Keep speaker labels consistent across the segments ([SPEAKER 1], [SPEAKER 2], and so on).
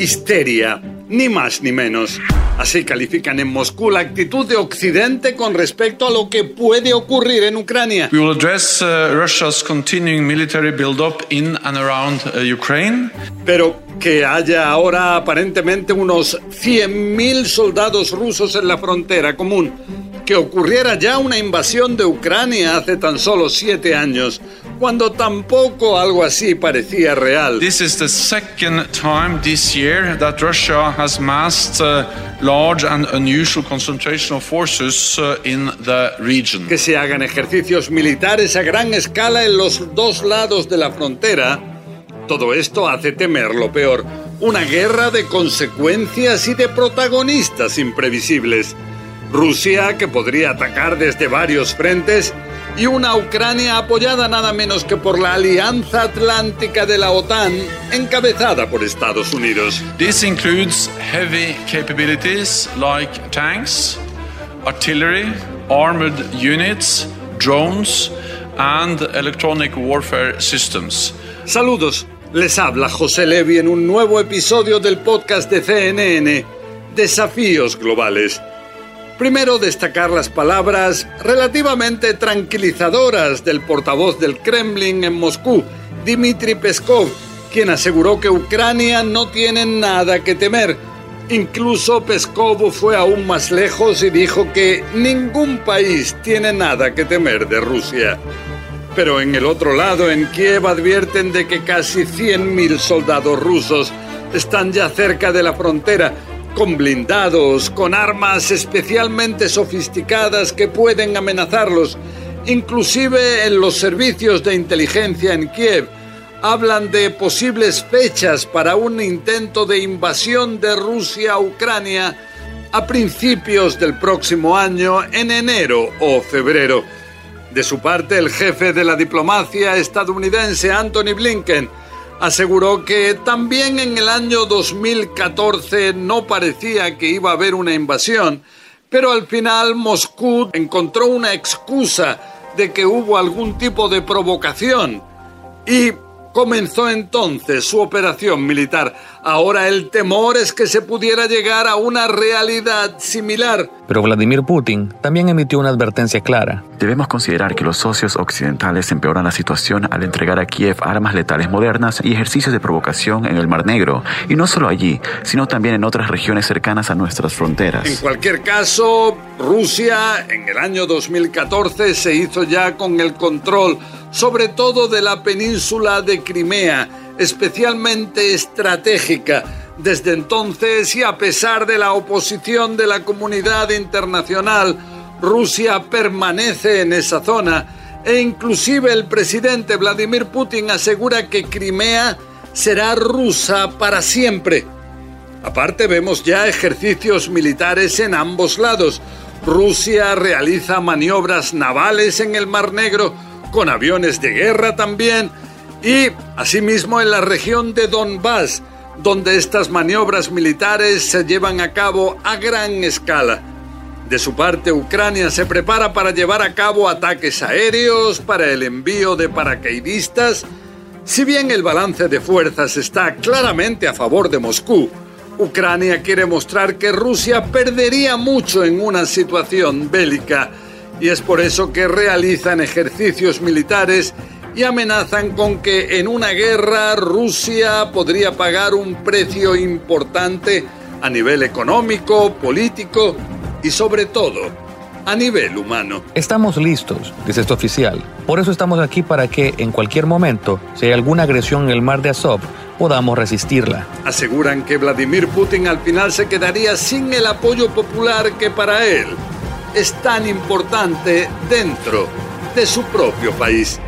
[SPEAKER 1] histeria, ni más ni menos. Así califican en Moscú la actitud de Occidente con respecto a lo que puede ocurrir en Ucrania.
[SPEAKER 2] We will address uh, Russia's continuing military build-up in and around uh, Ukraine.
[SPEAKER 1] Pero que haya ahora aparentemente unos 100.000 soldados rusos en la frontera común, que ocurriera ya una invasión de Ucrania hace tan solo siete años, cuando tampoco algo así parecía real.
[SPEAKER 2] This is the second time this year that Russia has massed a large and unusual concentration of forces uh, in the region.
[SPEAKER 1] Que se hagan ejercicios militares a gran escala en los dos lados de la frontera, todo esto hace temer lo peor, una guerra de consecuencias y de protagonistas imprevisibles. Rusia, que podría atacar desde varios frentes, y una Ucrania apoyada nada menos que por la Alianza Atlántica de la OTAN, encabezada por Estados Unidos.
[SPEAKER 2] This includes heavy capabilities like tanks, artillery, armored units, drones, and electronic warfare systems.
[SPEAKER 1] Saludos, les habla José Levi en un nuevo episodio del podcast de CNN, Desafíos Globales. Primero destacar las palabras relativamente tranquilizadoras del portavoz del Kremlin en Moscú, Dmitry Peskov, quien aseguró que Ucrania no tiene nada que temer. Incluso Peskov fue aún más lejos y dijo que ningún país tiene nada que temer de Rusia. Pero en el otro lado, en Kiev, advierten de que casi 100.000 soldados rusos están ya cerca de la frontera con blindados, con armas especialmente sofisticadas que pueden amenazarlos. Inclusive en los servicios de inteligencia en Kiev hablan de posibles fechas para un intento de invasión de Rusia a Ucrania a principios del próximo año, en enero o febrero. De su parte, el jefe de la diplomacia estadounidense, Anthony Blinken, aseguró que también en el año 2014 no parecía que iba a haber una invasión, pero al final Moscú encontró una excusa de que hubo algún tipo de provocación. Y comenzó entonces su operación militar. Ahora el temor es que se pudiera llegar a una realidad similar.
[SPEAKER 3] Pero Vladimir Putin también emitió una advertencia clara.
[SPEAKER 4] Debemos considerar que los socios occidentales empeoran la situación al entregar a Kiev armas letales modernas y ejercicios de provocación en el Mar Negro, y no solo allí, sino también en otras regiones cercanas a nuestras fronteras.
[SPEAKER 1] En cualquier caso, Rusia en el año 2014 se hizo ya con el control sobre todo de la península de Crimea, especialmente estratégica. Desde entonces, y a pesar de la oposición de la comunidad internacional, Rusia permanece en esa zona e inclusive el presidente Vladimir Putin asegura que Crimea será rusa para siempre. Aparte vemos ya ejercicios militares en ambos lados. Rusia realiza maniobras navales en el Mar Negro con aviones de guerra también y asimismo en la región de Donbass, donde estas maniobras militares se llevan a cabo a gran escala. De su parte, Ucrania se prepara para llevar a cabo ataques aéreos, para el envío de paracaidistas. Si bien el balance de fuerzas está claramente a favor de Moscú, Ucrania quiere mostrar que Rusia perdería mucho en una situación bélica y es por eso que realizan ejercicios militares y amenazan con que en una guerra Rusia podría pagar un precio importante a nivel económico, político y sobre todo a nivel humano.
[SPEAKER 3] Estamos listos, dice este oficial. Por eso estamos aquí para que en cualquier momento, si hay alguna agresión en el mar de Azov, podamos resistirla.
[SPEAKER 1] Aseguran que Vladimir Putin al final se quedaría sin el apoyo popular que para él es tan importante dentro de su propio país.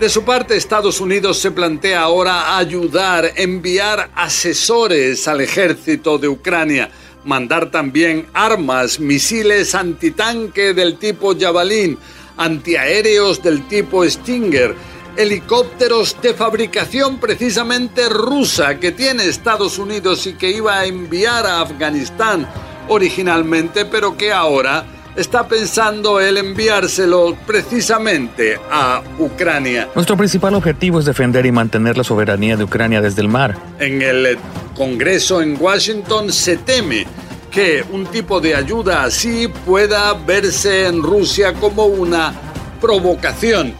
[SPEAKER 1] De su parte, Estados Unidos se plantea ahora ayudar, enviar asesores al ejército de Ucrania, mandar también armas, misiles antitanque del tipo Javelin, antiaéreos del tipo Stinger, helicópteros de fabricación precisamente rusa que tiene Estados Unidos y que iba a enviar a Afganistán originalmente, pero que ahora está pensando el enviárselo precisamente a Ucrania.
[SPEAKER 3] Nuestro principal objetivo es defender y mantener la soberanía de Ucrania desde el mar.
[SPEAKER 1] En el Congreso en Washington se teme que un tipo de ayuda así pueda verse en Rusia como una provocación.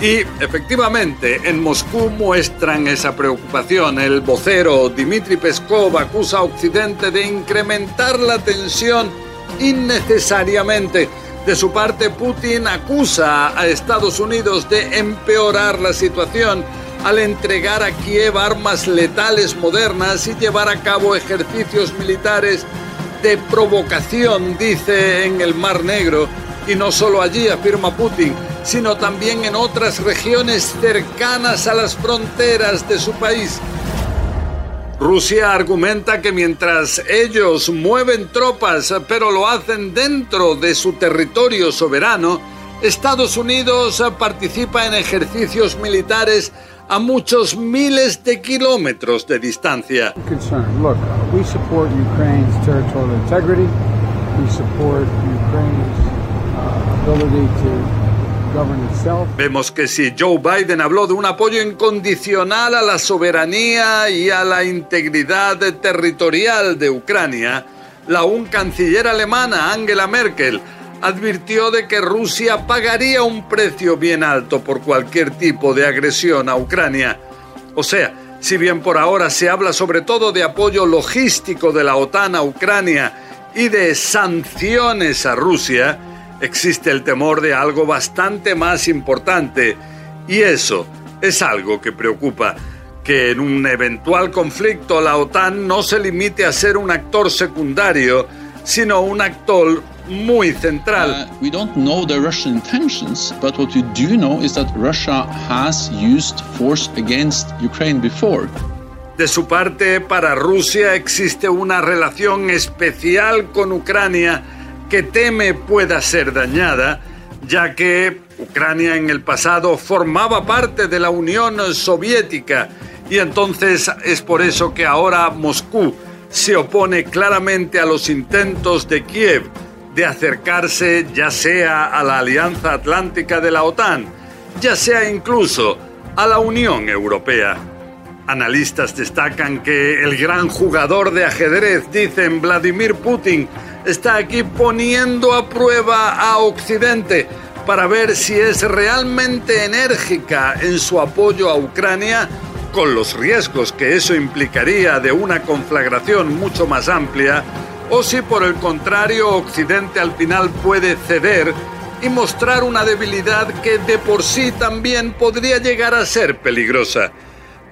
[SPEAKER 1] Y efectivamente, en Moscú muestran esa preocupación. El vocero Dmitry Peskov acusa a Occidente de incrementar la tensión innecesariamente. De su parte, Putin acusa a Estados Unidos de empeorar la situación al entregar a Kiev armas letales modernas y llevar a cabo ejercicios militares de provocación, dice, en el Mar Negro. Y no solo allí, afirma Putin, sino también en otras regiones cercanas a las fronteras de su país. Rusia argumenta que mientras ellos mueven tropas, pero lo hacen dentro de su territorio soberano, Estados Unidos participa en ejercicios militares a muchos miles de kilómetros de distancia. Vemos que si Joe Biden habló de un apoyo incondicional a la soberanía y a la integridad territorial de Ucrania, la un canciller alemana, Angela Merkel, advirtió de que Rusia pagaría un precio bien alto por cualquier tipo de agresión a Ucrania. O sea, si bien por ahora se habla sobre todo de apoyo logístico de la OTAN a Ucrania y de sanciones a Rusia, existe el temor de algo bastante más importante, y eso es algo que preocupa, que en un eventual conflicto la OTAN no se limite a ser un actor secundario, sino un actor muy central. Uh, we don't know the Russian intentions, but what we do know is that Russia has used force against Ukraine before. De su parte, para Rusia existe una relación especial con Ucrania que teme pueda ser dañada, ya que Ucrania en el pasado formaba parte de la Unión Soviética y entonces es por eso que ahora Moscú se opone claramente a los intentos de Kiev de acercarse ya sea a la Alianza Atlántica de la OTAN, ya sea incluso a la Unión Europea. Analistas destacan que el gran jugador de ajedrez, dicen Vladimir Putin, está aquí poniendo a prueba a Occidente para ver si es realmente enérgica en su apoyo a Ucrania, con los riesgos que eso implicaría de una conflagración mucho más amplia o si por el contrario Occidente al final puede ceder y mostrar una debilidad que de por sí también podría llegar a ser peligrosa.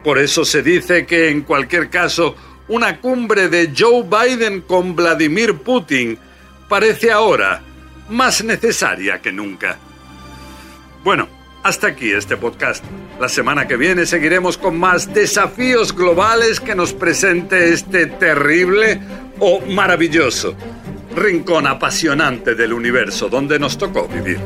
[SPEAKER 1] Por eso se dice que en cualquier caso una cumbre de Joe Biden con Vladimir Putin parece ahora más necesaria que nunca. Bueno, hasta aquí este podcast. La semana que viene seguiremos con más desafíos globales que nos presente este terrible o maravilloso rincón apasionante del universo donde nos tocó vivir.